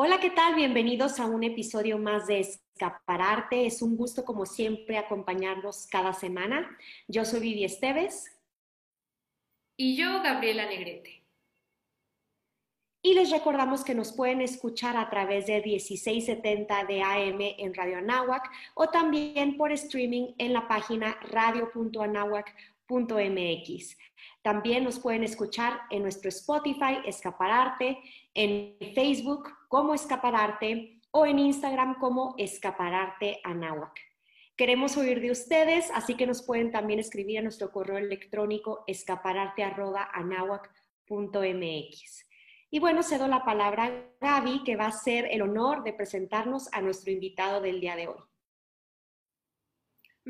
Hola, ¿qué tal? Bienvenidos a un episodio más de Escapararte. Es un gusto, como siempre, acompañarlos cada semana. Yo soy Vivi Esteves. Y yo, Gabriela Negrete. Y les recordamos que nos pueden escuchar a través de 1670 de AM en Radio Anáhuac o también por streaming en la página radio.anáhuac.mx. También nos pueden escuchar en nuestro Spotify, Escapararte, en Facebook como Escapararte o en Instagram como Escapararte Anáhuac. Queremos oír de ustedes, así que nos pueden también escribir a nuestro correo electrónico escapararte.anahuac.mx. Y bueno, cedo la palabra a Gaby, que va a ser el honor de presentarnos a nuestro invitado del día de hoy.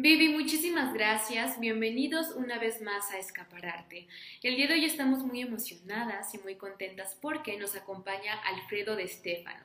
Vivi, muchísimas gracias. Bienvenidos una vez más a Escapararte. El día de hoy estamos muy emocionadas y muy contentas porque nos acompaña Alfredo de Stefano.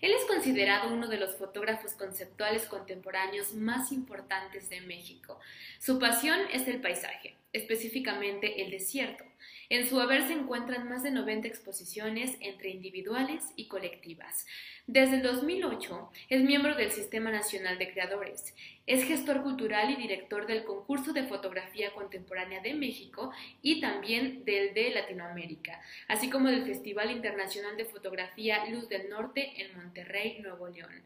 Él es considerado uno de los fotógrafos conceptuales contemporáneos más importantes de México. Su pasión es el paisaje, específicamente el desierto. En su haber se encuentran más de 90 exposiciones entre individuales y colectivas. Desde el 2008 es miembro del Sistema Nacional de Creadores. Es gestor cultural y director del Concurso de Fotografía Contemporánea de México y también del de Latinoamérica, así como del Festival Internacional de Fotografía Luz del Norte en Monterrey, Nuevo León.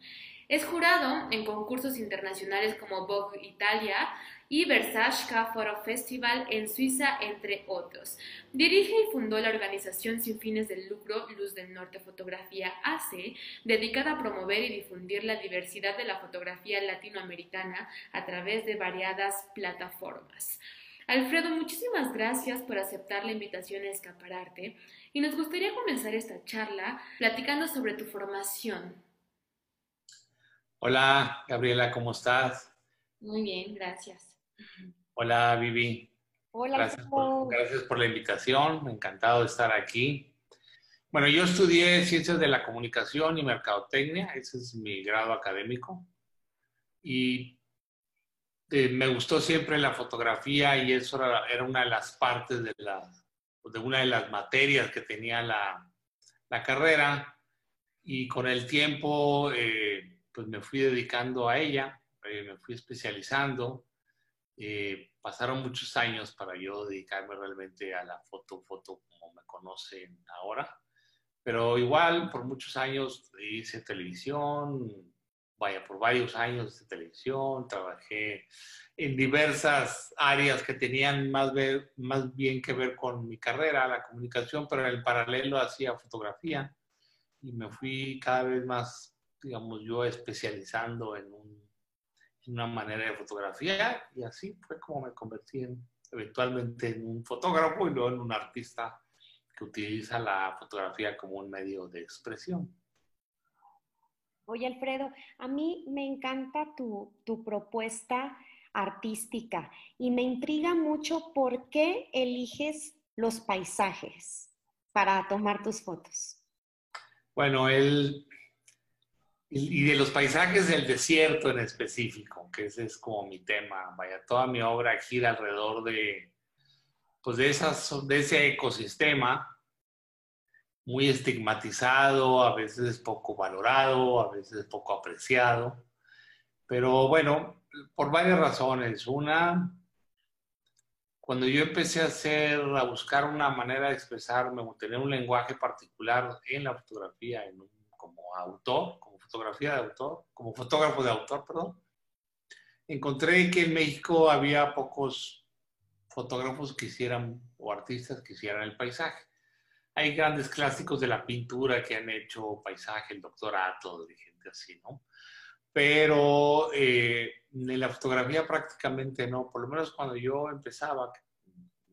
Es jurado en concursos internacionales como Vogue Italia, y Versace Photo Festival en Suiza, entre otros. Dirige y fundó la organización sin fines de lucro Luz del Norte Fotografía AC, dedicada a promover y difundir la diversidad de la fotografía latinoamericana a través de variadas plataformas. Alfredo, muchísimas gracias por aceptar la invitación a Escapararte y nos gustaría comenzar esta charla platicando sobre tu formación. Hola, Gabriela, ¿cómo estás? Muy bien, gracias. Hola, Vivi. Hola, gracias por, gracias por la invitación. Encantado de estar aquí. Bueno, yo estudié Ciencias de la Comunicación y Mercadotecnia. Ese es mi grado académico. Y eh, me gustó siempre la fotografía y eso era, una de las partes de, la, de una de las materias que tenía la, la carrera. Y con el tiempo, eh, pues me fui dedicando a ella, eh, me fui especializando eh, pasaron muchos años para yo dedicarme realmente a la foto, foto como me conocen ahora, pero igual por muchos años hice televisión, vaya, por varios años de televisión, trabajé en diversas áreas que tenían más, ver, más bien que ver con mi carrera, la comunicación, pero en el paralelo hacía fotografía. Y me fui cada vez más, digamos, yo especializando en un una manera de fotografía y así fue como me convertí en, eventualmente en un fotógrafo y luego en un artista que utiliza la fotografía como un medio de expresión. Oye, Alfredo, a mí me encanta tu, tu propuesta artística y me intriga mucho por qué eliges los paisajes para tomar tus fotos. Bueno, el, y de los paisajes del desierto en específico, que ese es como mi tema. Vaya, toda mi obra gira alrededor de, pues de, esas, de ese ecosistema muy estigmatizado, a veces poco valorado, a veces poco apreciado. Pero bueno, por varias razones. Una, cuando yo empecé a hacer, a buscar una manera de expresarme, tener un lenguaje particular en la fotografía, en como autor, fotografía de autor, como fotógrafo de autor, perdón, encontré que en México había pocos fotógrafos que hicieran, o artistas que hicieran el paisaje. Hay grandes clásicos de la pintura que han hecho paisaje, el doctor Ato, de gente así, ¿no? Pero eh, en la fotografía prácticamente no, por lo menos cuando yo empezaba,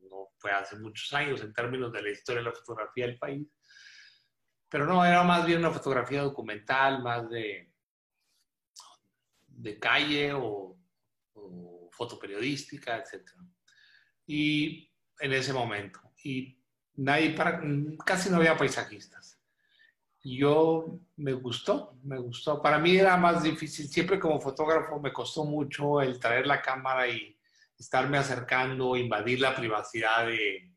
no fue hace muchos años en términos de la historia de la fotografía del país, pero no, era más bien una fotografía documental, más de, de calle o, fotoperiodística, etc. Y en ese momento. Y casi no había paisajistas. Yo me gustó, me gustó. Para mí era más difícil, siempre como fotógrafo me costó mucho el traer la cámara y estarme acercando, invadir la privacidad de,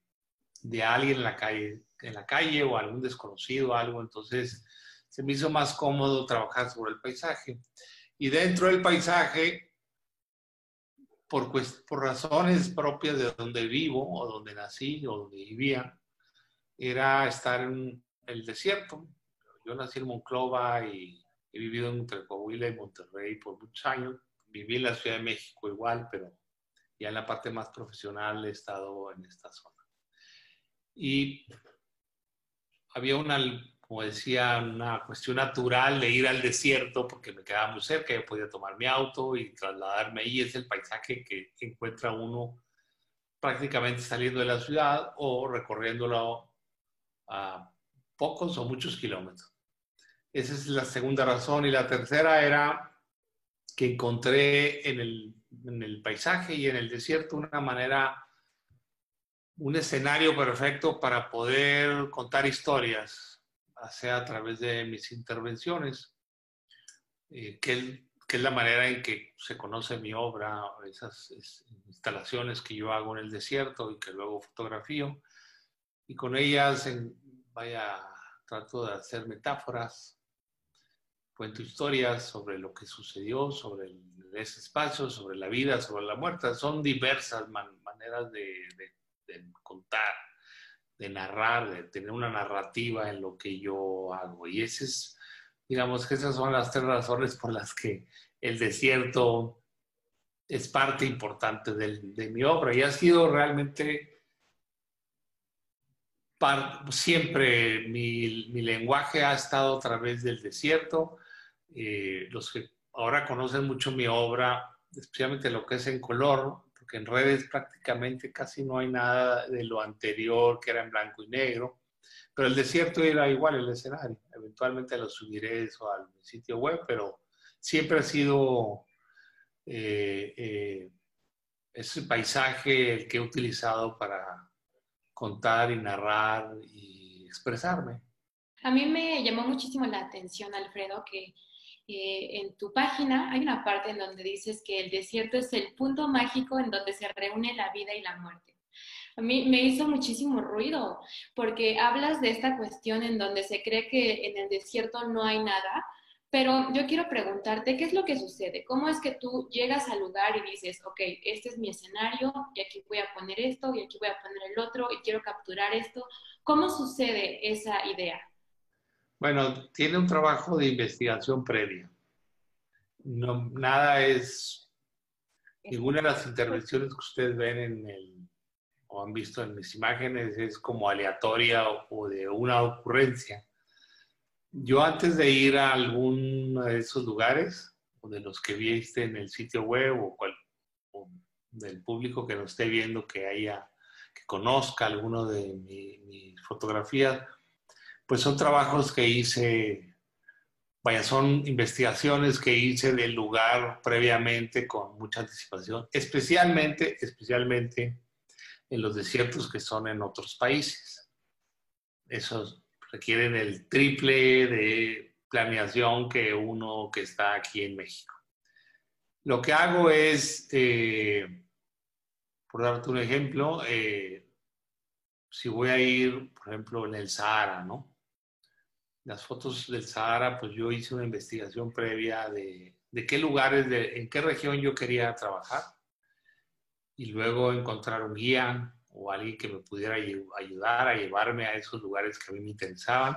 de alguien en la calle en la calle o algún desconocido, algo. Entonces, se me hizo más cómodo trabajar sobre el paisaje. Y dentro del paisaje, por, por razones propias de donde vivo o donde nací o donde vivía, era estar en el desierto. Yo nací en Monclova y he vivido entre Coahuila y Monterrey por muchos años. Viví en la Ciudad de México igual, pero ya en la parte más profesional he estado en esta zona. Y había una, como decía, una cuestión natural de ir al desierto porque me quedaba muy cerca, yo podía tomar mi auto y trasladarme ahí. Es el paisaje que encuentra uno prácticamente saliendo de la ciudad o recorriéndolo a pocos o muchos kilómetros. Esa es la segunda razón. Y la tercera era que encontré en el, en el paisaje y en el desierto una manera un escenario perfecto para poder contar historias, sea a través de mis intervenciones, eh, que, es la manera en que se conoce mi obra, esas instalaciones que yo hago en el desierto y que luego fotografío. Y con ellas, vaya, trato de hacer metáforas, cuento historias sobre lo que sucedió, sobre ese espacio, sobre la vida, sobre la muerte. Son diversas maneras de de contar, de narrar, de tener una narrativa en lo que yo hago. Y ese es, digamos que esas son las tres razones por las que el desierto es parte importante de, mi obra y ha sido realmente siempre mi, lenguaje ha estado a través del desierto. Eh, los que ahora conocen mucho mi obra, especialmente lo que es en color, que en redes prácticamente casi no hay nada de lo anterior que era en blanco y negro, pero el desierto era igual el escenario. Eventualmente lo subiré eso al sitio web, pero siempre ha sido eh, eh, ese paisaje el que he utilizado para contar y narrar y expresarme. A mí me llamó muchísimo la atención, Alfredo, que en tu página hay una parte en donde dices que el desierto es el punto mágico en donde se reúne la vida y la muerte. A mí me hizo muchísimo ruido porque hablas de esta cuestión en donde se cree que en el desierto no hay nada, pero yo quiero preguntarte, ¿qué es lo que sucede? ¿Cómo es que tú llegas al lugar y dices, ok, este es mi escenario y aquí voy a poner esto y aquí voy a poner el otro y quiero capturar esto? ¿Cómo sucede esa idea? Bueno, tiene un trabajo de investigación previa. Nada es, ninguna de las intervenciones que ustedes ven o han visto en mis imágenes es como aleatoria o, de una ocurrencia. Yo antes de ir a alguno de esos lugares, o de los que viste en el sitio web o, cual, del público que nos esté viendo que haya, que conozca alguno de mis fotografías, pues son trabajos que hice, vaya, son investigaciones que hice del lugar previamente con mucha anticipación, especialmente, especialmente en los desiertos que son en otros países. Esos requieren el triple de planeación que uno que está aquí en México. Lo que hago es, eh, por darte un ejemplo, eh, si voy a ir, por ejemplo, en el Sahara, ¿no? Las fotos del Sahara, pues yo hice una investigación previa de, de qué lugares, de, en qué región yo quería trabajar y luego encontrar un guía o alguien que me pudiera ayudar a llevarme a esos lugares que a mí me interesaban.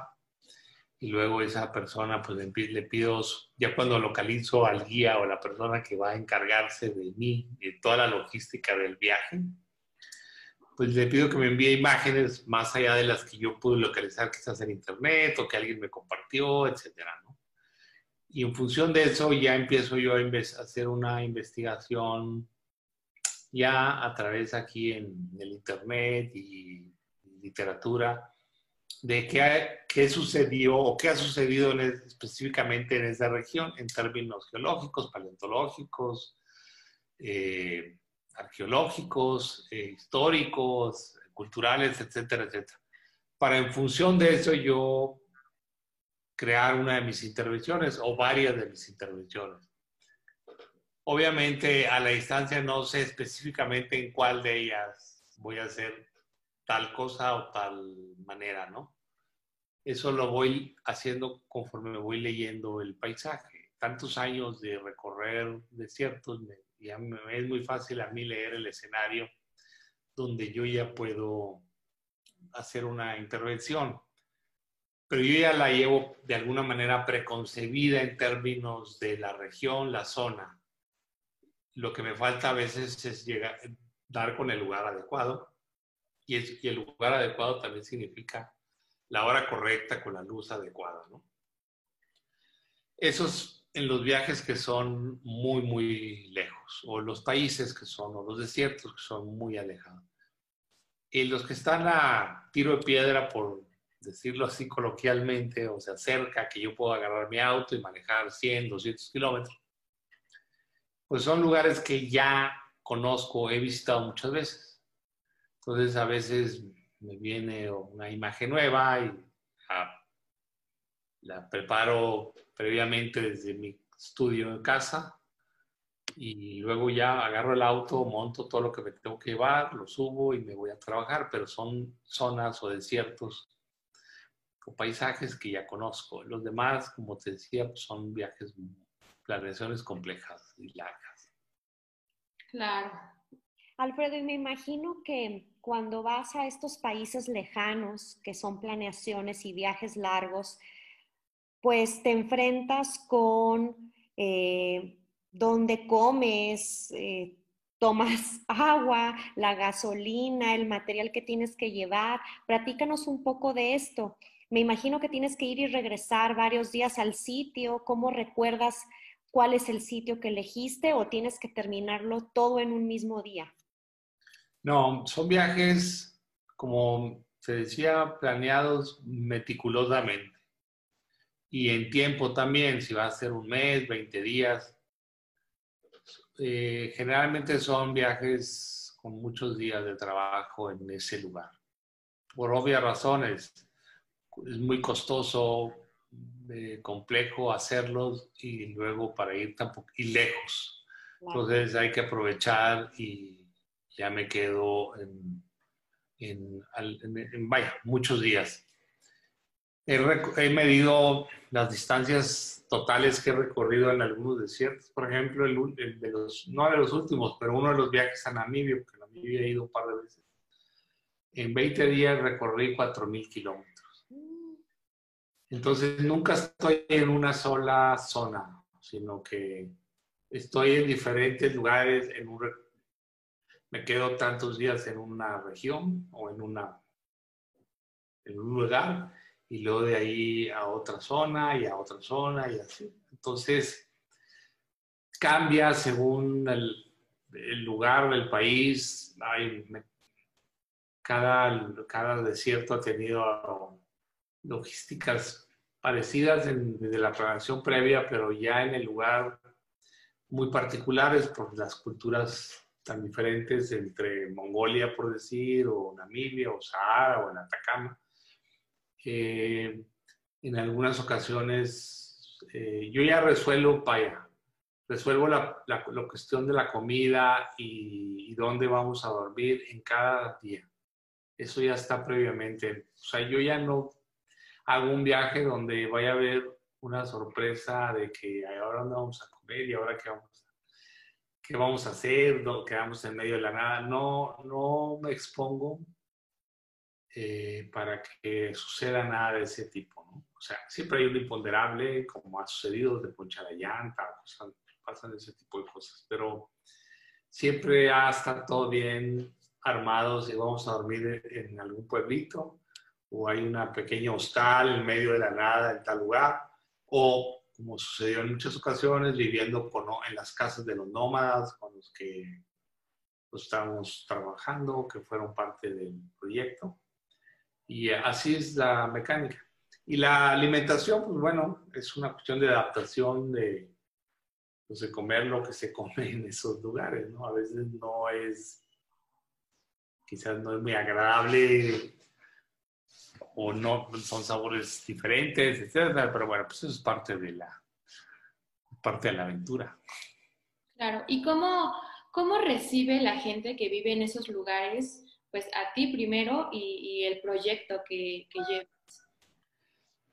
Y luego esa persona, pues le pido, ya cuando localizo al guía o la persona que va a encargarse de mí, de toda la logística del viaje, pues le pido que me envíe imágenes más allá de las que yo pude localizar quizás en internet o que alguien me compartió, etcétera, ¿no? Y en función de eso ya empiezo yo a hacer una investigación ya a través aquí en el internet y literatura de qué, qué sucedió o qué ha sucedido específicamente en esa región en términos geológicos, paleontológicos, eh, arqueológicos, eh, históricos, culturales, etcétera, etcétera. Para en función de eso yo crear una de mis intervenciones o varias de mis intervenciones. Obviamente a la distancia no sé específicamente en cuál de ellas voy a hacer tal cosa o tal manera, ¿no? eso lo voy haciendo conforme me voy leyendo el paisaje. Tantos años de recorrer desiertos, es muy fácil a mí leer el escenario donde yo ya puedo hacer una intervención. Pero yo ya la llevo de alguna manera preconcebida en términos de la región, la zona. Lo que me falta a veces es llegar, dar con el lugar adecuado. Y, y el lugar adecuado también significa la hora correcta con la luz adecuada. ¿no? Esos en los viajes que son muy, muy lejos, o los países que son, o los desiertos que son muy alejados. Y los que están a tiro de piedra, por decirlo así coloquialmente, o sea, cerca, que yo puedo agarrar mi auto y manejar 100, 200 kilómetros, pues son lugares que ya conozco, he visitado muchas veces. Entonces, a veces me viene una imagen nueva y la, preparo previamente desde mi estudio en casa y luego ya agarro el auto, monto todo lo que me tengo que llevar, lo subo y me voy a trabajar, pero son zonas o desiertos o paisajes que ya conozco. Los demás, como te decía, pues son viajes, planeaciones complejas y largas. Claro. Alfredo, y me imagino que cuando vas a estos países lejanos, que son planeaciones y viajes largos, pues te enfrentas con eh, dónde comes, eh, tomas agua, la gasolina, el material que tienes que llevar. Platícanos un poco de esto. Me imagino que tienes que ir y regresar varios días al sitio. ¿Cómo recuerdas cuál es el sitio que elegiste o tienes que terminarlo todo en un mismo día? No, son viajes, como se decía, planeados meticulosamente. Y en tiempo también, si va a ser un mes, 20 días. Eh, generalmente son viajes con muchos días de trabajo en ese lugar. Por obvias razones, es muy costoso, eh, complejo hacerlos y luego para ir tampoco y lejos. Entonces hay que aprovechar y ya me quedo en, vaya, muchos días. He, medido las distancias totales que he recorrido en algunos desiertos. Por ejemplo, el, de los, no de los últimos, pero uno de los viajes a Namibia, porque a Namibia he ido un par de veces. En 20 días recorrí 4.000 kilómetros. Entonces, nunca estoy en una sola zona, sino que estoy en diferentes lugares, en un, me quedo tantos días en una región o en, una, en un lugar y luego de ahí a otra zona y a otra zona y así. Entonces, cambia según el, lugar, el país. cada, cada desierto ha tenido logísticas parecidas desde la planeación previa, pero ya en el lugar muy particulares por las culturas tan diferentes entre Mongolia, por decir, o Namibia, o Sahara, o en Atacama. En algunas ocasiones eh, yo ya resuelvo, vaya, resuelvo la, la, cuestión de la comida y, y, dónde vamos a dormir en cada día. Eso ya está previamente. O sea, yo ya no hago un viaje donde vaya a haber una sorpresa de que ahora dónde vamos a comer y ahora qué vamos a qué vamos a hacer, quedamos en medio de la nada. No, no me expongo eh, para que suceda nada de ese tipo. ¿no? O sea, siempre hay un imponderable, como ha sucedido, de ponchar la llanta, cosas, pasan ese tipo de cosas, pero siempre ha estar todo bien armados y vamos a dormir en algún pueblito o hay una pequeña hostal en medio de la nada en tal lugar o como sucedió en muchas ocasiones, viviendo con, en las casas de los nómadas con los que pues, estábamos trabajando, que fueron parte del proyecto. Y así es la mecánica. Y la alimentación, pues bueno, es una cuestión de adaptación de, pues, de comer lo que se come en esos lugares, ¿no? A veces no es, quizás no es muy agradable o no son sabores diferentes, etcétera, pero bueno, pues eso es parte de la parte de la aventura. Claro, ¿y cómo, cómo recibe la gente que vive en esos lugares, pues a ti primero y, el proyecto que, que llevas?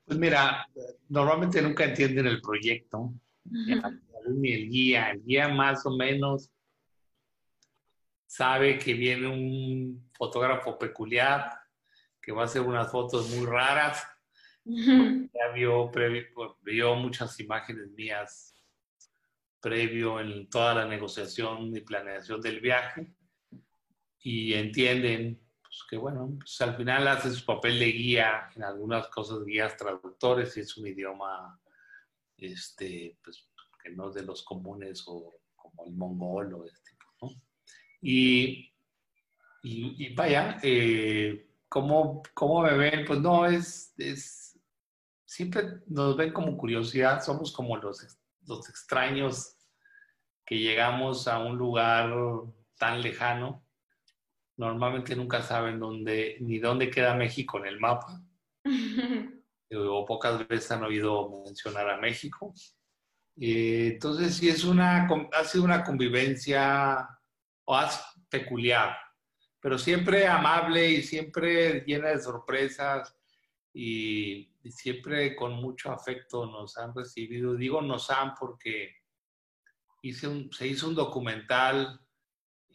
Pues mira, normalmente nunca entienden el proyecto, ni el guía. El guía más o menos sabe que viene un fotógrafo peculiar que va a hacer unas fotos muy raras. Ya vio, vio muchas imágenes mías previo en toda la negociación y planeación del viaje y entienden pues, que, bueno, pues, al final hace su papel de guía en algunas cosas, guías traductores, y es un idioma este, pues, que no es de los comunes o como el mongol o este ¿no? Y, y, vaya, eh, ¿cómo, ¿cómo, me ven? Pues no, es, es, siempre nos ven como curiosidad, somos como los, los extraños que llegamos a un lugar tan lejano normalmente nunca saben dónde, ni dónde queda México en el mapa. o pocas veces han oído mencionar a México. entonces, sí, es una, ha sido una convivencia peculiar, pero siempre amable y siempre llena de sorpresas y, y, siempre con mucho afecto nos han recibido. Digo nos han porque hice un, se hizo un documental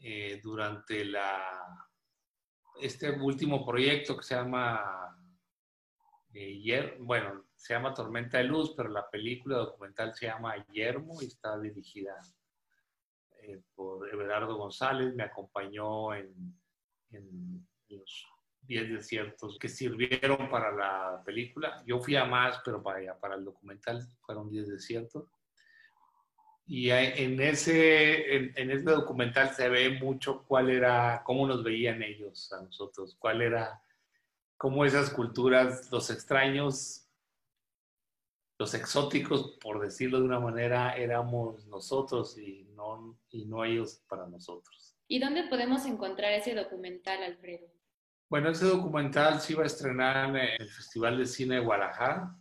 eh, durante la, este último proyecto que se llama, eh, bueno, se llama Tormenta de Luz, pero la película documental se llama Yermo y está dirigida eh, por Everardo González, me acompañó en, en los 10 desiertos que sirvieron para la película. Yo fui a más, pero para, para el documental fueron 10 desiertos. Y en ese, en, ese documental se ve mucho cuál era, cómo nos veían ellos a nosotros, cuál era, cómo esas culturas, los extraños, los exóticos, por decirlo de una manera, éramos nosotros y no, y no ellos para nosotros. ¿Y dónde podemos encontrar ese documental, Alfredo? Bueno, ese documental se iba a estrenar en el Festival de Cine de Guadalajara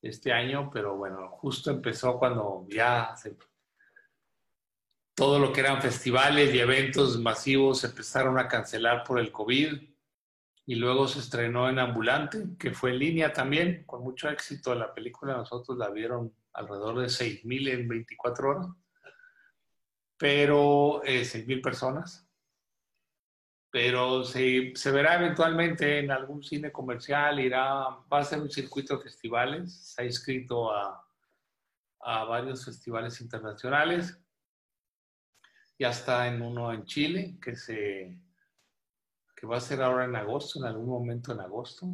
este año, pero bueno, justo empezó cuando ya se todo lo que eran festivales y eventos masivos se empezaron a cancelar por el COVID y luego se estrenó en Ambulante, que fue en línea también, con mucho éxito. La película nosotros la vieron alrededor de 6.000 en 24 horas, pero eh, 6.000 personas. Pero se, se, verá eventualmente en algún cine comercial, irá, va a ser un circuito de festivales, se ha inscrito a, a varios festivales internacionales ya está en uno en Chile que se que va a ser ahora en agosto, en algún momento en agosto.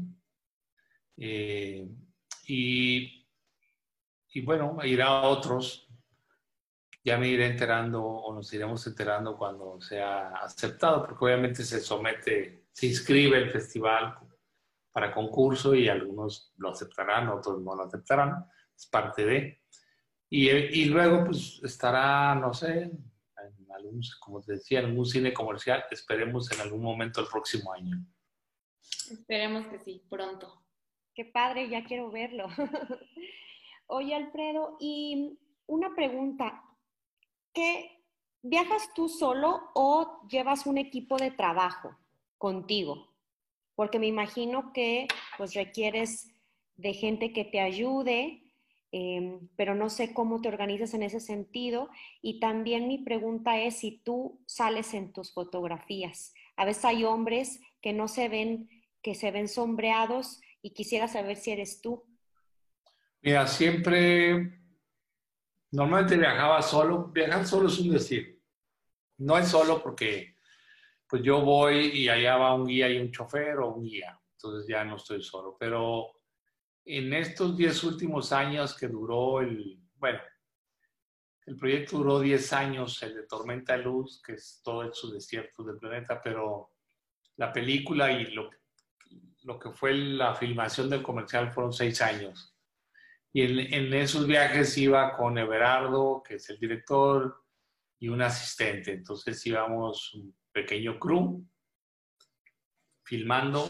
Eh, y, y, bueno, irá a otros. Ya me iré enterando o nos iremos enterando cuando sea aceptado, porque obviamente se somete, se inscribe el festival para concurso y algunos lo aceptarán, otros no lo aceptarán, es parte de. Y, y luego pues estará, no sé, como te decía, en un cine comercial, esperemos en algún momento el próximo año. Esperemos que sí, pronto. Qué padre, ya quiero verlo. Oye, Alfredo, y una pregunta, ¿qué viajas tú solo o llevas un equipo de trabajo contigo? Porque me imagino que pues requieres de gente que te ayude Em, pero no sé cómo te organizas en ese sentido. Y también mi pregunta es si tú sales en tus fotografías. A veces hay hombres que no se ven, que se ven sombreados y quisiera saber si eres tú. Mira, siempre, normalmente viajaba solo. Viajar solo es un decir. No es solo porque pues yo voy y allá va un guía y un chofer o un guía. Entonces ya no estoy solo. Pero en estos 10 últimos años que duró el, bueno, el proyecto duró 10 años, el de Tormenta Luz, que es todo su desierto del planeta, pero la película y lo, lo que fue la filmación del comercial fueron 6 años. Y en, en, esos viajes iba con Everardo, que es el director, y un asistente. Entonces íbamos un pequeño crew filmando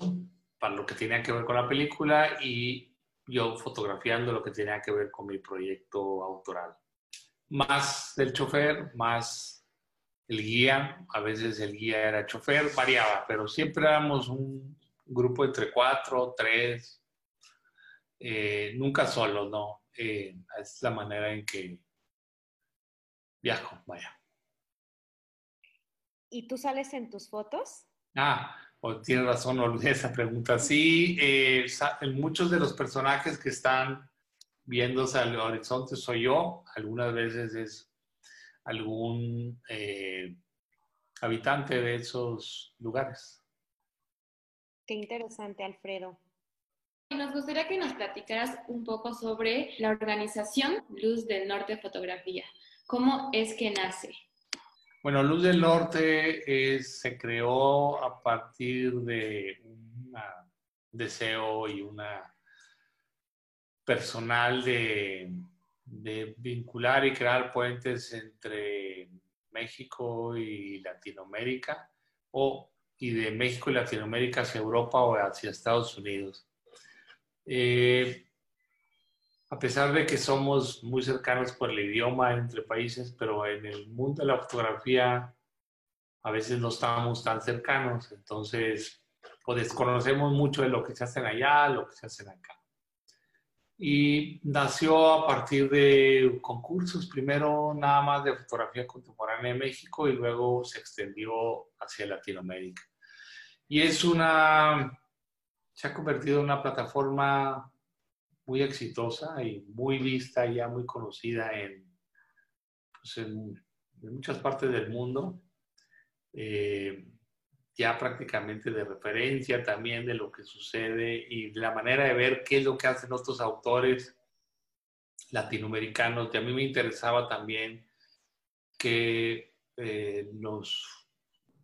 para lo que tenía que ver con la película y yo fotografiando lo que tenía que ver con mi proyecto autoral. Más del chofer, más el guía, a veces el guía era chofer, variaba, pero siempre éramos un grupo entre cuatro, tres, eh, nunca solo, ¿no? Eh, es la manera en que viajo, vaya. ¿Y tú sales en tus fotos? Ah, oh, tienes razón, olvidé esa pregunta. Sí, eh, muchos de los personajes que están viéndose al horizonte soy yo, algunas veces es algún eh, habitante de esos lugares. Qué interesante, Alfredo. Nos gustaría que nos platicaras un poco sobre la organización Luz del Norte Fotografía. ¿Cómo es que nace? Bueno, Luz del Norte se creó a partir de un deseo y una personal de, de vincular y crear puentes entre México y Latinoamérica o y de México y Latinoamérica hacia Europa o hacia Estados Unidos. Eh, a pesar de que somos muy cercanos por el idioma entre países, pero en el mundo de la fotografía a veces no estamos tan cercanos, entonces o desconocemos mucho de lo que se hace allá, lo que se hace acá y nació a partir de concursos, primero nada más de fotografía contemporánea en México y luego se extendió hacia Latinoamérica. Y es una, se ha convertido en una plataforma muy exitosa y muy vista ya muy conocida en, pues muchas partes del mundo. Eh, ya prácticamente de referencia también de lo que sucede y la manera de ver qué es lo que hacen otros autores latinoamericanos. Y a mí me interesaba también que eh, los,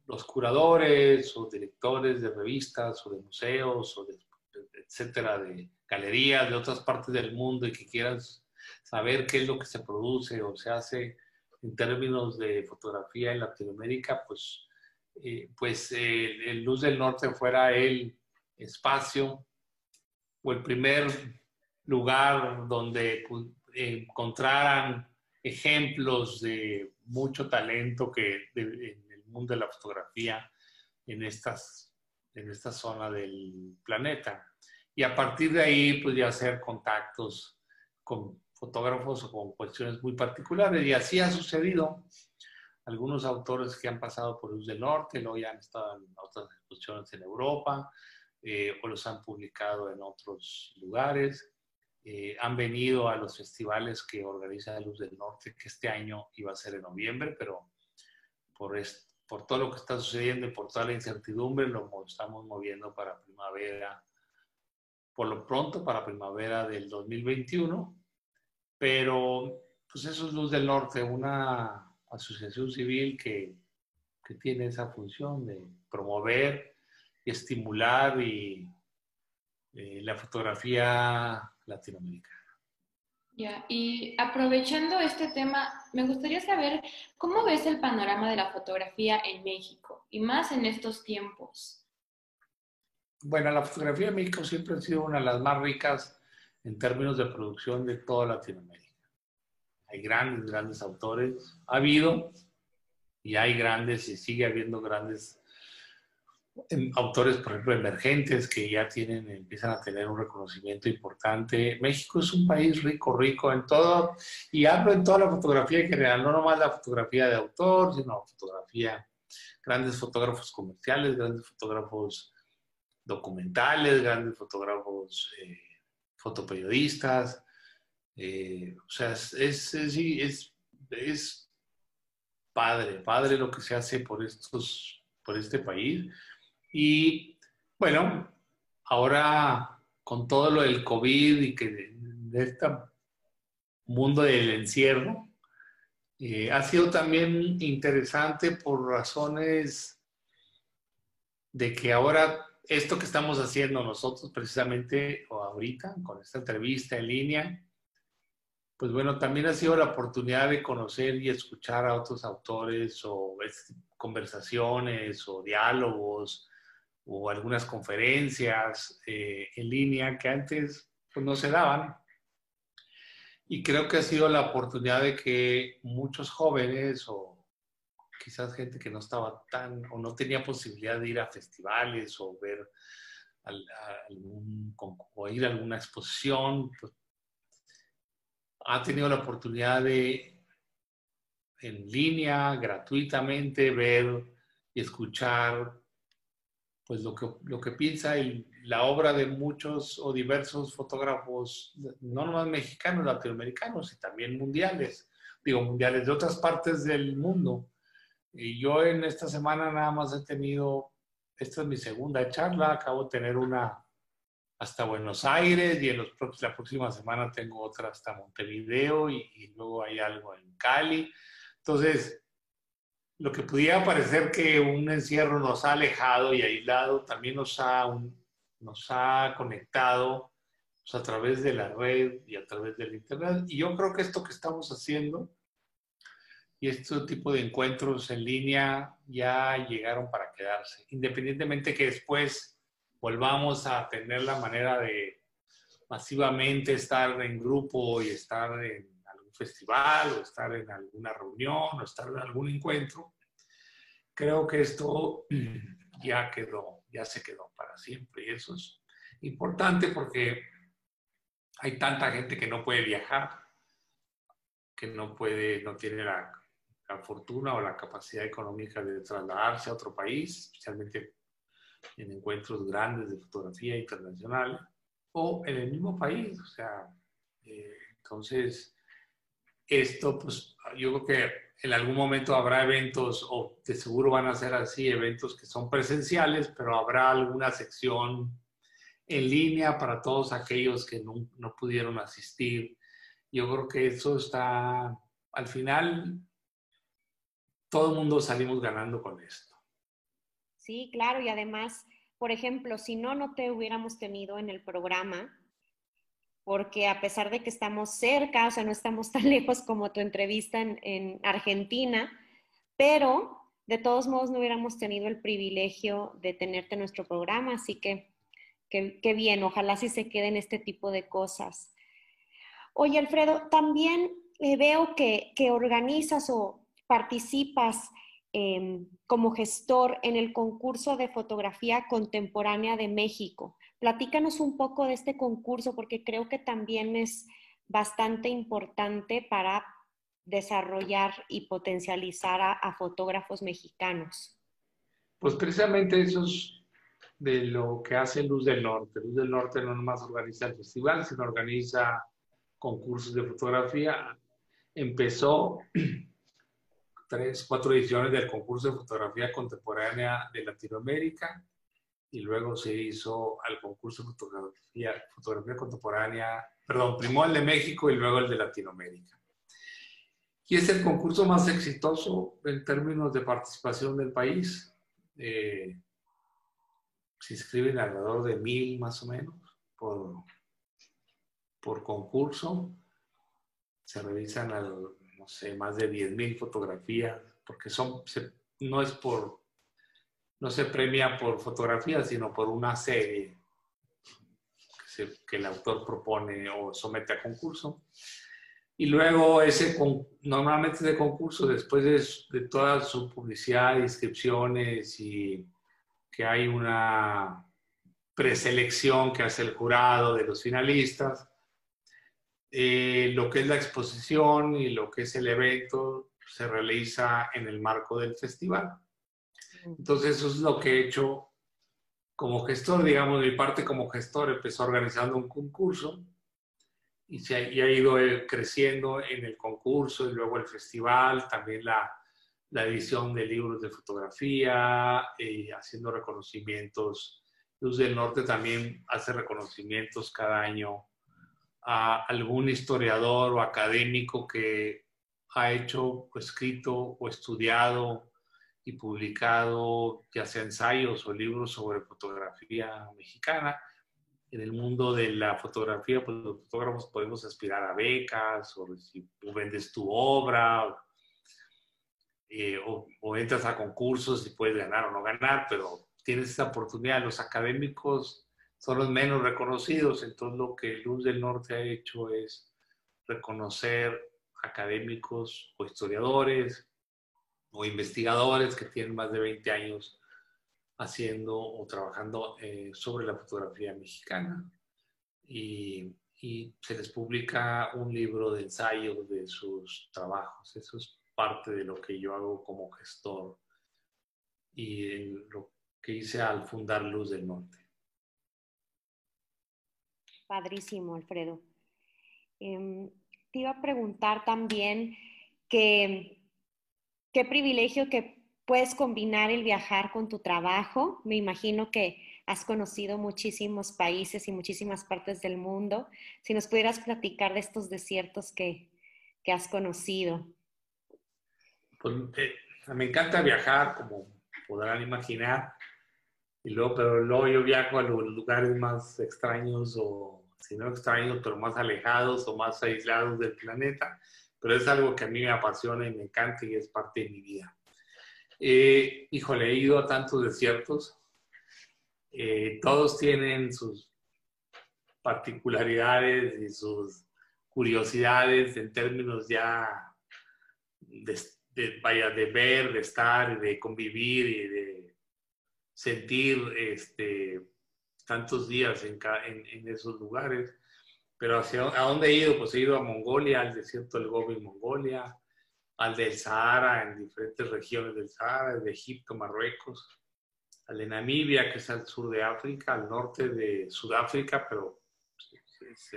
los curadores o directores de revistas o de museos o de, etcétera, de galerías de otras partes del mundo y que quieran saber qué es lo que se produce o se hace en términos de fotografía en Latinoamérica, pues eh, pues el Luz del Norte fuera el espacio o el primer lugar donde encontraran ejemplos de mucho talento que en el mundo de la fotografía en, estas, en esta zona del planeta. Y a partir de ahí, pues ya hacer contactos con fotógrafos o con cuestiones muy particulares. Y así ha sucedido algunos autores que han pasado por Luz del Norte, luego ya han estado en otras exposiciones en Europa eh, o los han publicado en otros lugares. Eh, han venido a los festivales que organiza Luz del Norte, que este año iba a ser en noviembre, pero por, por todo lo que está sucediendo y por toda la incertidumbre, lo estamos moviendo para primavera, por lo pronto para primavera del 2021. Pero pues eso es Luz del Norte, una asociación civil que, que tiene esa función de promover y estimular eh, la fotografía latinoamericana. Ya, y aprovechando este tema, me gustaría saber cómo ves el panorama de la fotografía en México y más en estos tiempos. Bueno, la fotografía en México siempre ha sido una de las más ricas en términos de producción de toda Latinoamérica hay grandes, grandes autores. Ha habido y hay grandes y sigue habiendo grandes em, autores, por ejemplo, emergentes que ya tienen, empiezan a tener un reconocimiento importante. México es un país rico, rico en todo, y hablo en toda la fotografía en general, no nomás la fotografía de autor, sino fotografía, grandes fotógrafos comerciales, grandes fotógrafos documentales, grandes fotógrafos eh, fotoperiodistas, eh, o sea, es, es, padre, padre lo que se hace por, estos, por este país. Y bueno, ahora con todo lo del COVID y que de, este mundo del encierro, eh, ha sido también interesante por razones de que ahora esto que estamos haciendo nosotros precisamente o ahorita con esta entrevista en línea, pues bueno, también ha sido la oportunidad de conocer y escuchar a otros autores o conversaciones o diálogos o algunas conferencias eh, en línea que antes pues, no se daban. Y creo que ha sido la oportunidad de que muchos jóvenes o quizás gente que no estaba tan o no tenía posibilidad de ir a festivales o ver algún, o ir a alguna exposición, pues, ha tenido la oportunidad de en línea, gratuitamente, ver y escuchar pues lo que, lo que piensa la obra de muchos o diversos fotógrafos, no nomás mexicanos, latinoamericanos y también mundiales, digo, mundiales de otras partes del mundo. Y yo en esta semana nada más he tenido, esta es mi segunda charla, acabo de tener una hasta Buenos Aires y en los, la próxima semana tengo otra hasta Montevideo y, y luego hay algo en Cali. Entonces, lo que pudiera parecer que un encierro nos ha alejado y aislado, también nos ha, nos ha conectado pues, a través de la red y a través del Internet. Y yo creo que esto que estamos haciendo y este tipo de encuentros en línea ya llegaron para quedarse, independientemente que después volvamos a tener la manera de masivamente estar en grupo y estar en algún festival o estar en alguna reunión o estar en algún encuentro, creo que esto ya quedó, ya se quedó para siempre y eso es importante porque hay tanta gente que no puede viajar, que no puede, no tiene la, la fortuna o la capacidad económica de trasladarse a otro país, especialmente en encuentros grandes de fotografía internacional o en el mismo país. O sea, eh, entonces, esto, pues yo creo que en algún momento habrá eventos, o de seguro van a ser así, eventos que son presenciales, pero habrá alguna sección en línea para todos aquellos que no, no pudieron asistir. Yo creo que eso está, al final, todo el mundo salimos ganando con esto. Sí, claro, y además, por ejemplo, si no, no te hubiéramos tenido en el programa, porque a pesar de que estamos cerca, o sea, no estamos tan lejos como tu entrevista en, Argentina, pero de todos modos no hubiéramos tenido el privilegio de tenerte en nuestro programa, así que qué bien, ojalá sí se queden este tipo de cosas. Oye, Alfredo, también eh, veo que, que organizas o participas Em, como gestor en el concurso de fotografía contemporánea de México. Platícanos un poco de este concurso porque creo que también es bastante importante para desarrollar y potencializar a, fotógrafos mexicanos. Pues precisamente eso es de lo que hace Luz del Norte. Luz del Norte no nomás organiza el festival, sino organiza concursos de fotografía. Empezó tres, cuatro ediciones del concurso de fotografía contemporánea de Latinoamérica y luego se hizo al concurso de fotografía, fotografía contemporánea, perdón, primero el de México y luego el de Latinoamérica. Y es el concurso más exitoso en términos de participación del país. Eh, se inscriben alrededor de mil más o menos por, por concurso. Se revisan al, no sé, más de 10.000 fotografías, porque son, no es por, no se premia por fotografía, sino por una serie que, el autor propone o somete a concurso. Y luego ese, normalmente ese concurso, después de, de toda su publicidad, inscripciones y que hay una preselección que hace el jurado de los finalistas, eh, lo que es la exposición y lo que es el evento se realiza en el marco del festival. Entonces eso es lo que he hecho como gestor, digamos, mi parte como gestor empezó organizando un concurso y, se ha, ha ido eh, creciendo en el concurso y luego el festival, también la, la edición de libros de fotografía, y haciendo reconocimientos. Luz del Norte también hace reconocimientos cada año a algún historiador o académico que ha hecho, o escrito o estudiado y publicado ya sea ensayos o libros sobre fotografía mexicana. En el mundo de la fotografía, pues los fotógrafos podemos aspirar a becas o, si vendes tu obra eh, o, o entras a concursos y puedes ganar o no ganar, pero tienes esa oportunidad. Los académicos son los menos reconocidos. Entonces lo que Luz del Norte ha hecho es reconocer académicos o historiadores o investigadores que tienen más de 20 años haciendo o trabajando eh, sobre la fotografía mexicana y, y, se les publica un libro de ensayo de sus trabajos. Eso es parte de lo que yo hago como gestor y lo que hice al fundar Luz del Norte. Padrísimo, Alfredo. Em, te iba a preguntar también que, qué privilegio que puedes combinar el viajar con tu trabajo. Me imagino que has conocido muchísimos países y muchísimas partes del mundo. Si nos pudieras platicar de estos desiertos que, has conocido. Pues, eh, me encanta viajar, como podrán imaginar. Y luego, pero luego yo viajo a los lugares más extraños o, si no extraños, pero más alejados o más aislados del planeta. Pero es algo que a mí me apasiona y me encanta y es parte de mi vida. Eh, híjole, he ido a tantos desiertos. Eh, todos tienen sus particularidades y sus curiosidades en términos ya de, vaya, de ver, de estar, de convivir y de sentir este, tantos días en, en, esos lugares. Pero hacia, ¿a dónde he ido? Pues he ido a Mongolia, al desierto del Gobi, Mongolia, al del Sahara, en diferentes regiones del Sahara, de Egipto, Marruecos, al de Namibia, que es al sur de África, al norte de Sudáfrica, pero es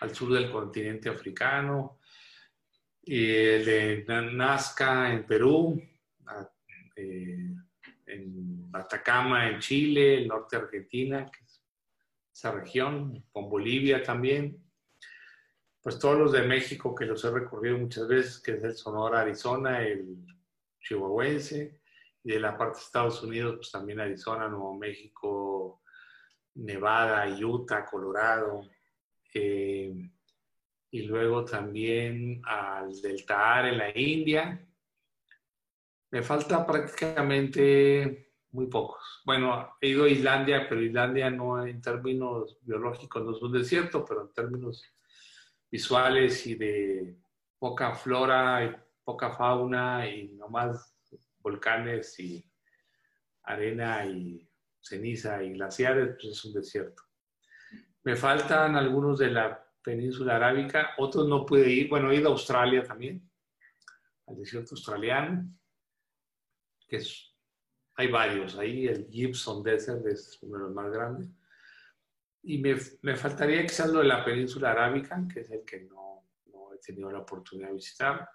al sur del continente africano, y el de Nazca en Perú, eh, en Atacama en Chile, el norte de Argentina, esa región, con Bolivia también, pues todos los de México que los he recorrido muchas veces, que es el Sonora, Arizona, el Chihuahuense, y de la parte de Estados Unidos, pues también Arizona, Nuevo México, Nevada, Utah, Colorado, eh, y luego también al Delta en la India. Me falta prácticamente muy pocos. Bueno, he ido a Islandia, pero Islandia no en términos biológicos no es un desierto, pero en términos visuales y de poca flora y poca fauna y nomás volcanes y arena y ceniza y glaciares, pues es un desierto. Me faltan algunos de la península arábica, otros no pude ir, bueno, he ido a Australia también, al desierto australiano, que hay varios ahí, el Gibson Desert es uno de los más grandes, y me, me, faltaría quizás lo de la península arábica, que es el que no, no, he tenido la oportunidad de visitar.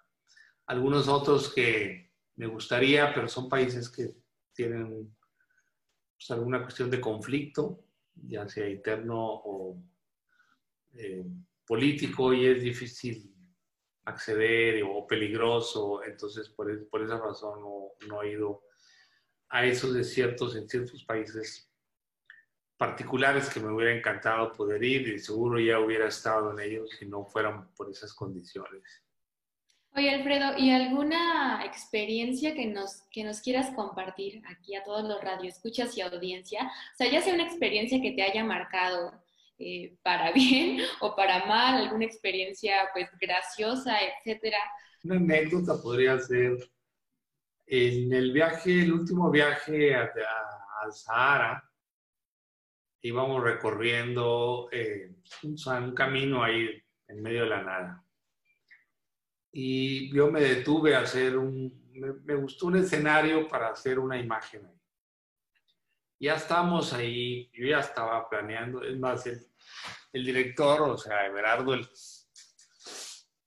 Algunos otros que me gustaría, pero son países que tienen pues, alguna cuestión de conflicto, ya sea interno o eh, político, y es difícil acceder o peligroso. Entonces, por, por esa razón no, no he ido a esos desiertos en ciertos países particulares que me hubiera encantado poder ir y seguro ya hubiera estado en ellos si no fueran por esas condiciones. Oye, Alfredo, ¿y alguna experiencia que nos, que nos quieras compartir aquí a todos los radioescuchas y audiencia? O sea, ya sea una experiencia que te haya marcado eh, para bien o para mal, alguna experiencia pues graciosa, etcétera. Una anécdota podría ser en el viaje, el último viaje al Sahara, íbamos recorriendo eh, un, camino ahí en medio de la nada. Y yo me detuve a hacer un, me, gustó un escenario para hacer una imagen. Ya estamos ahí, yo ya estaba planeando, es más, el, el director, o sea, Everardo, el,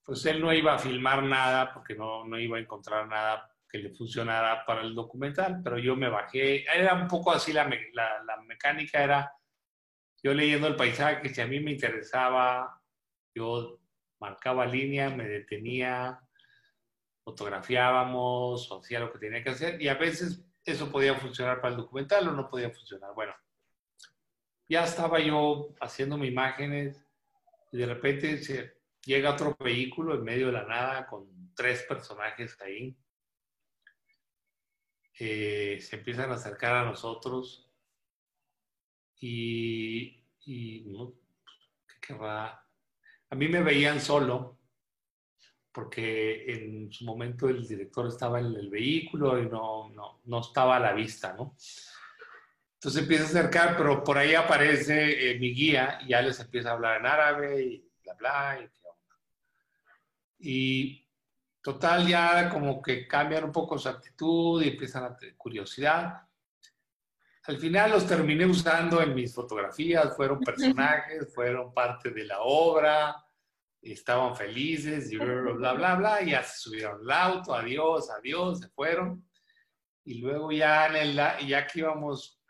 pues él no iba a filmar nada porque no, no iba a encontrar nada que le funcionara para el documental, pero yo me bajé, era un poco así la, la, mecánica, era yo leyendo el paisaje, si a mí me interesaba, yo marcaba línea, me detenía, fotografiábamos hacía lo que tenía que hacer y a veces eso podía funcionar para el documental o no podía funcionar. Bueno, ya estaba yo haciendo mis imágenes y de repente llega otro vehículo en medio de la nada con tres personajes ahí. Eh, se empiezan a acercar a nosotros y, y ¿qué querrá? A mí me veían solo porque en su momento el director estaba en el vehículo y no, no, no estaba a la vista, ¿no? Entonces empieza a acercar, pero por ahí aparece eh, mi guía y ya les empieza a hablar en árabe y bla, bla, y Y total, ya como que cambian un poco su actitud y empiezan a tener curiosidad. Al final los terminé usando en mis fotografías, fueron personajes, fueron parte de la obra, estaban felices, y bla, bla, bla, bla, y ya se subieron al auto, adiós, adiós, se fueron. Y luego ya, en el, ya que íbamos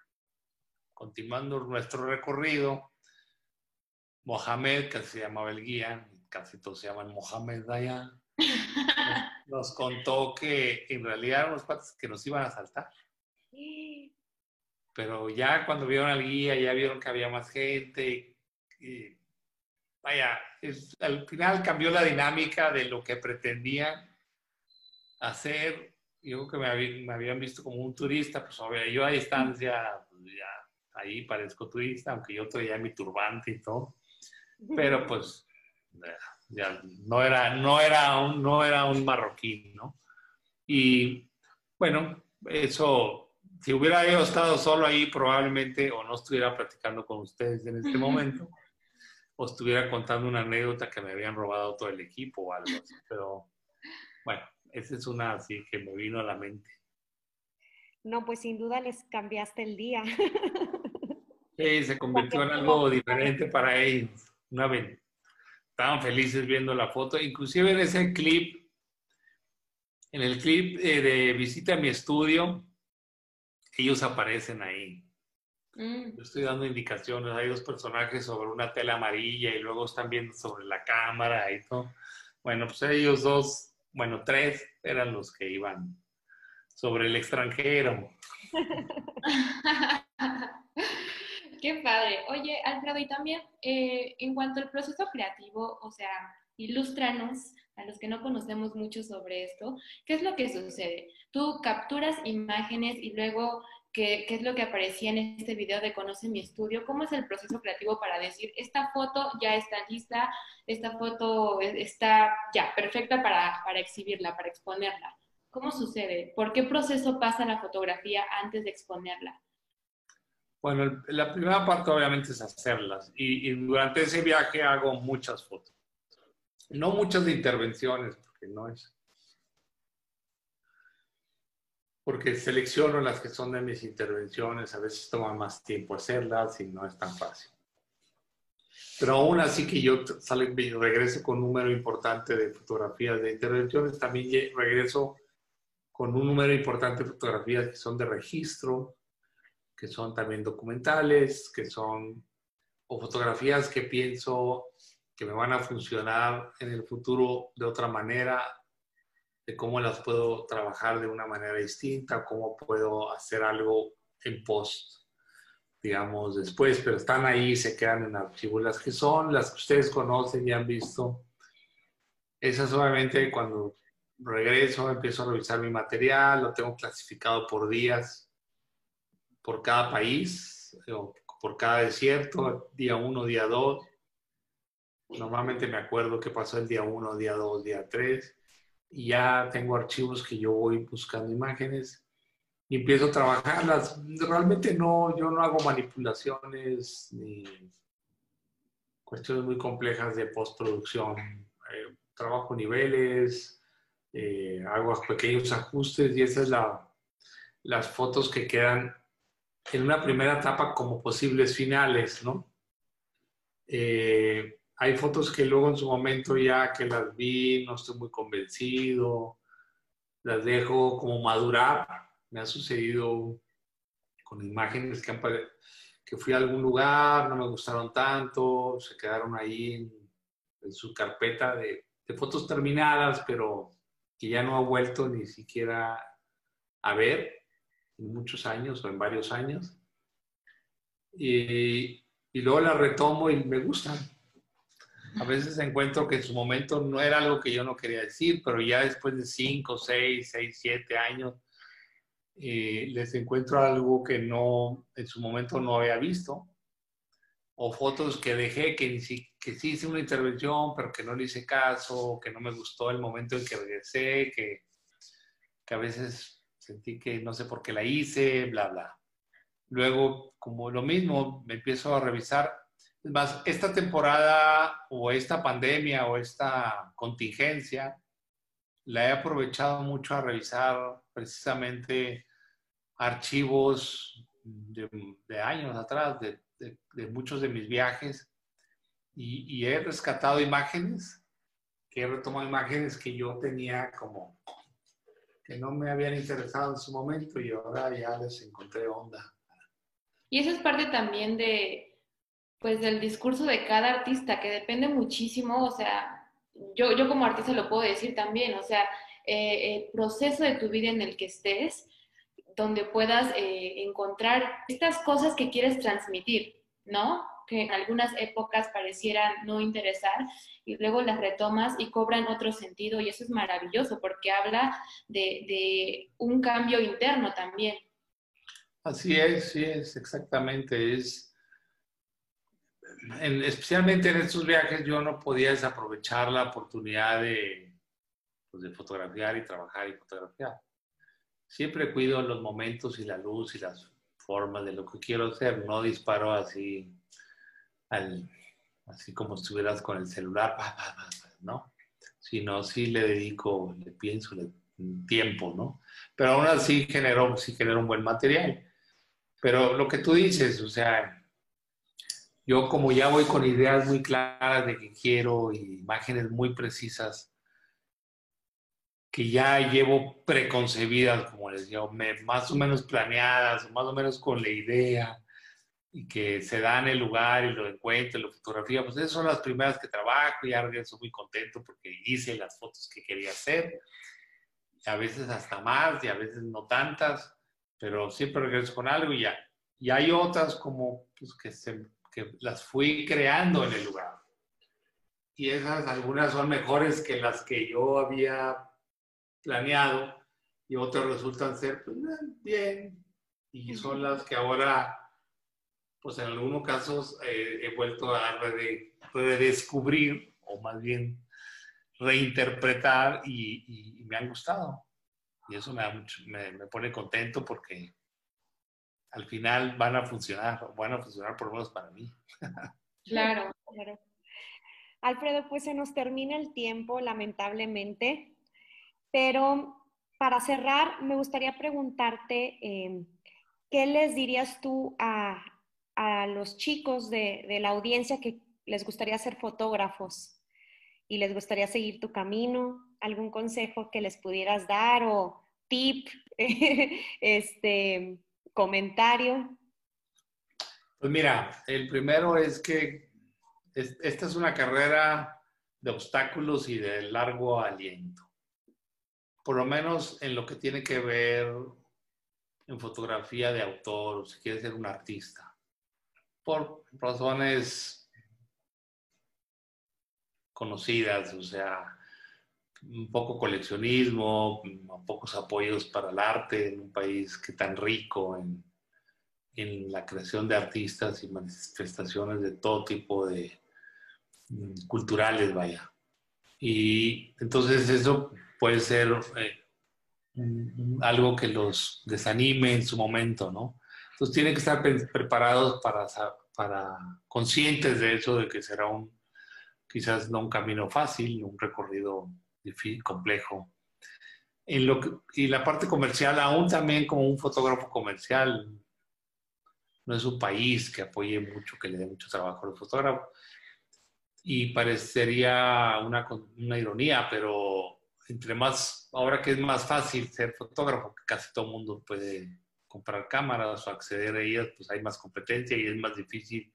continuando nuestro recorrido, Mohamed, que se llamaba el guía, casi todos se llaman Mohamed Dayan, nos contó que en realidad eran unos cuates que nos iban a saltar. Pero ya cuando vieron al guía, ya vieron que había más gente. Y, vaya, al final cambió la dinámica de lo que pretendían hacer. Yo que me, habían visto como un turista, pues yo a distancia, pues, ya ahí parezco turista, aunque yo traía mi turbante y todo. Pero pues ya no era, no era, un, no era un marroquí, ¿no? Y bueno, eso, si hubiera yo estado solo ahí, probablemente o no estuviera platicando con ustedes en este momento, o estuviera contando una anécdota que me habían robado todo el equipo o algo así. Pero bueno, esa es una así que me vino a la mente. No, pues sin duda les cambiaste el día. Sí, se convirtió en algo diferente para ellos. Una vez estaban felices viendo la foto. Inclusive en ese clip, en el clip eh, de visita a mi estudio, ellos aparecen ahí. Mm. Yo estoy dando indicaciones, hay dos personajes sobre una tela amarilla y luego están viendo sobre la cámara y todo. Bueno, pues ellos dos, bueno, tres eran los que iban sobre el extranjero. Qué padre. Oye, Alfredo, y también eh, en cuanto al proceso creativo, o sea, ilústranos a los que no conocemos mucho sobre esto, ¿qué es lo que sucede? Tú capturas imágenes y luego, ¿qué, ¿qué, es lo que aparecía en este video de Conoce mi estudio? ¿Cómo es el proceso creativo para decir, esta foto ya está lista, esta foto está ya perfecta para, para exhibirla, para exponerla? ¿Cómo sucede? ¿Por qué proceso pasa la fotografía antes de exponerla? Bueno, la primera parte obviamente es hacerlas y, durante ese viaje hago muchas fotos. No muchas de intervenciones, porque no es. Porque selecciono las que son de mis intervenciones, a veces toma más tiempo hacerlas y no es tan fácil. Pero aún así que yo sale, regreso con un número importante de fotografías de intervenciones, también regreso con un número importante de fotografías que son de registro, que son también documentales, que son o fotografías que pienso que me van a funcionar en el futuro de otra manera, de cómo las puedo trabajar de una manera distinta, cómo puedo hacer algo en post, digamos, después, pero están ahí, se quedan en archivos. Las que son, las que ustedes conocen y han visto, esas obviamente cuando regreso empiezo a revisar mi material, lo tengo clasificado por días, por cada país, o por cada desierto, día uno, día dos. Normalmente me acuerdo qué pasó el día uno, día dos, día tres. Y ya tengo archivos que yo voy buscando imágenes y empiezo a trabajarlas. Realmente no, yo no hago manipulaciones ni cuestiones muy complejas de postproducción. Eh, trabajo niveles, eh, hago pequeños ajustes y esas es la, las fotos que quedan en una primera etapa como posibles finales, ¿no? Eh, hay fotos que luego en su momento ya que las vi, no estoy muy convencido, las dejo como madurar. Me ha sucedido con imágenes que, fui a algún lugar, no me gustaron tanto, se quedaron ahí en, su carpeta de, de, fotos terminadas, pero que ya no ha vuelto ni siquiera a ver en muchos años o en varios años. Y, y luego la retomo y me gustan. A veces encuentro que en su momento no era algo que yo no quería decir, pero ya después de 5, 6, 6, 7 años, eh, les encuentro algo que no, en su momento no había visto. o fotos que dejé, que, que sí hice una intervención, pero que no le hice caso, que no me gustó el momento en que regresé, que, que a veces sentí que no sé por qué la hice, bla, bla. Luego, como lo mismo, me empiezo a revisar. Más, esta temporada o esta pandemia o esta contingencia, la he aprovechado mucho a revisar precisamente archivos de, de años atrás, de de, muchos de mis viajes y, he rescatado imágenes, que he retomado imágenes que yo tenía como que no me habían interesado en su momento y ahora ya les encontré onda. Y eso es parte también de, pues, del discurso de cada artista, que depende muchísimo, o sea, yo, yo como artista lo puedo decir también, o sea, eh, el proceso de tu vida en el que estés, donde puedas eh, encontrar estas cosas que quieres transmitir, ¿no? Que en algunas épocas parecieran no interesar y luego las retomas y cobran otro sentido y eso es maravilloso porque habla de, un cambio interno también. Así es, sí es, exactamente. Es, especialmente en estos viajes yo no podía desaprovechar la oportunidad de, pues, de fotografiar y trabajar y fotografiar siempre cuido los momentos y la luz y las formas de lo que quiero hacer. No disparo así, así como estuvieras con el celular, ¿no? Sino sí le dedico, le pienso le, tiempo, ¿no? Pero aún así genero, sí genero un buen material. Pero lo que tú dices, o sea, yo como ya voy con ideas muy claras de que quiero y imágenes muy precisas, que ya llevo preconcebidas, como les digo, más o menos planeadas, más o menos con la idea, y que se dan el lugar y lo encuentro, lo fotografía, pues esas son las primeras que trabajo y ahora regreso muy contento porque hice las fotos que quería hacer, a veces hasta más y a veces no tantas, pero siempre regreso con algo y ya. Y hay otras como pues, que, se, que las fui creando en el lugar. Y esas algunas son mejores que las que yo había planeado y otras resultan ser pues, bien y son las que ahora, pues en algunos casos eh, he vuelto a redescubrir o más bien reinterpretar y, me han gustado. Y eso me, me, me, pone contento porque al final van a funcionar, van a funcionar por lo menos para mí. Claro, claro. Alfredo, pues se nos termina el tiempo, lamentablemente. Pero para cerrar, me gustaría preguntarte, em, ¿qué les dirías tú a, los chicos de, la audiencia que les gustaría ser fotógrafos y les gustaría seguir tu camino? ¿Algún consejo que les pudieras dar o tip, este, comentario? Pues mira, el primero es que esta es una carrera de obstáculos y de largo aliento por lo menos en lo que tiene que ver en fotografía de autor, si quiere ser un artista, por razones conocidas, o sea, un poco coleccionismo, pocos apoyos para el arte en un país que tan rico en, en la creación de artistas y manifestaciones de todo tipo de mm, culturales, vaya. Y entonces eso puede ser eh, algo que los desanime en su momento, ¿no? Entonces tienen que estar preparados para, para conscientes de eso, de que será un, quizás no un camino fácil, un recorrido difícil, complejo. En lo y la parte comercial, aún también como un fotógrafo comercial, no es un país que apoye mucho, que le dé mucho trabajo a los fotógrafos. Y parecería una, una ironía, pero entre más, ahora que es más fácil ser fotógrafo, que casi todo el mundo puede comprar cámaras o acceder a ellas, pues hay más competencia y es más difícil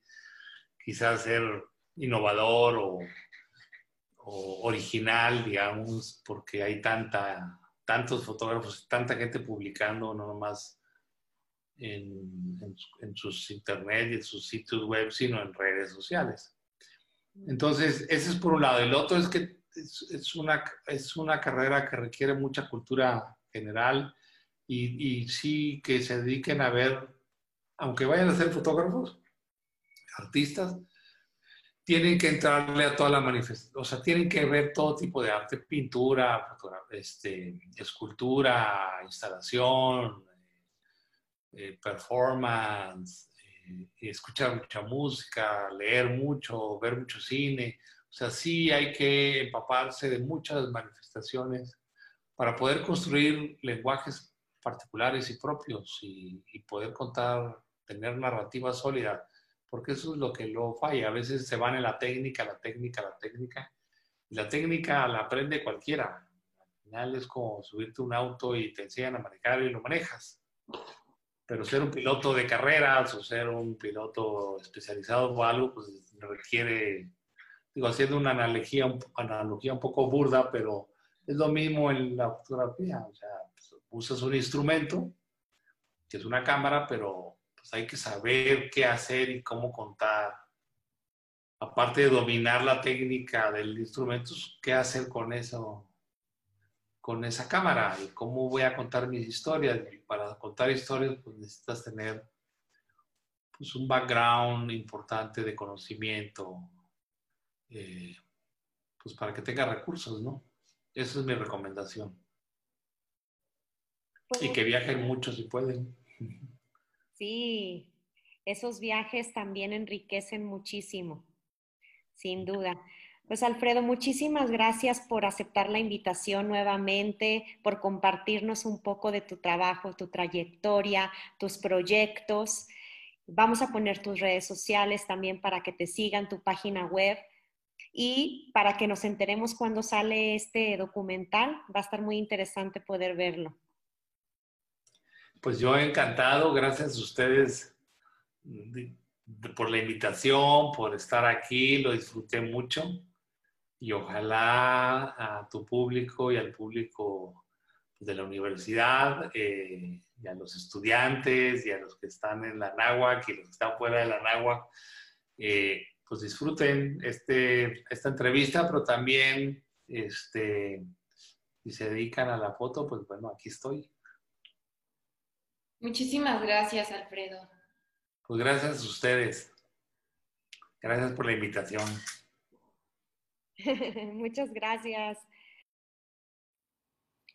quizás ser innovador o, original, digamos, porque hay tanta, tantos fotógrafos, tanta gente publicando, no nomás en, sus internet y en sus sitios web, sino en redes sociales. Entonces, ese es por un lado. El otro es que es, una, es una carrera que requiere mucha cultura general y, sí que se dediquen a ver, aunque vayan a ser fotógrafos, artistas, tienen que entrarle a toda la manifestación, o sea, tienen que ver todo tipo de arte, pintura, este, escultura, instalación, eh, performance, eh, escuchar mucha música, leer mucho, ver mucho cine. O sea, sí hay que empaparse de muchas manifestaciones para poder construir lenguajes particulares y propios y, y poder contar, tener narrativa sólida porque eso es lo que lo falla. A veces se van en la técnica, la técnica, la técnica, y la técnica la aprende cualquiera. Al final es como subirte un auto y te enseñan a manejar y lo manejas. Pero ser un piloto de carreras o ser un piloto especializado o algo, pues requiere, digo, haciendo una analogía, analogía un poco burda, pero es lo mismo en la fotografía. O sea, pues, usas un instrumento, que es una cámara, pero pues hay que saber qué hacer y cómo contar. Aparte de dominar la técnica del instrumento, qué hacer con eso, con esa cámara y cómo voy a contar mis historias. para contar historias, pues necesitas tener pues, un background importante de conocimiento, eh, pues para que tenga recursos, ¿no? Esa es mi recomendación. y que viajen mucho si pueden. Sí, esos viajes también enriquecen muchísimo, sin duda. Pues Alfredo, muchísimas gracias por aceptar la invitación nuevamente, por compartirnos un poco de tu trabajo, tu trayectoria, tus proyectos. Vamos a poner tus redes sociales también para que te sigan, tu página web y para que nos enteremos cuando sale este documental. Va a estar muy interesante poder verlo. Pues yo encantado, gracias a ustedes por la invitación, por estar aquí, lo disfruté mucho y ojalá a tu público y al público de la universidad eh, y a los estudiantes y a los que están en la náhuac y los que están fuera de la náhuac, eh, pues disfruten este, esta entrevista, pero también este, si se dedican a la foto, pues bueno, aquí estoy. Muchísimas gracias, Alfredo. Pues gracias a ustedes. Gracias por la invitación. Muchas gracias.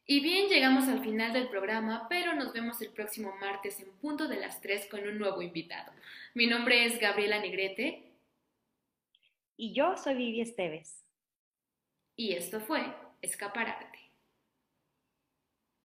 Y bien, llegamos al final del programa, pero nos vemos el próximo martes en punto de las 3 con un nuevo invitado. Mi nombre es Gabriela Negrete. Y yo soy Vivi Esteves. Y esto fue Escaparate.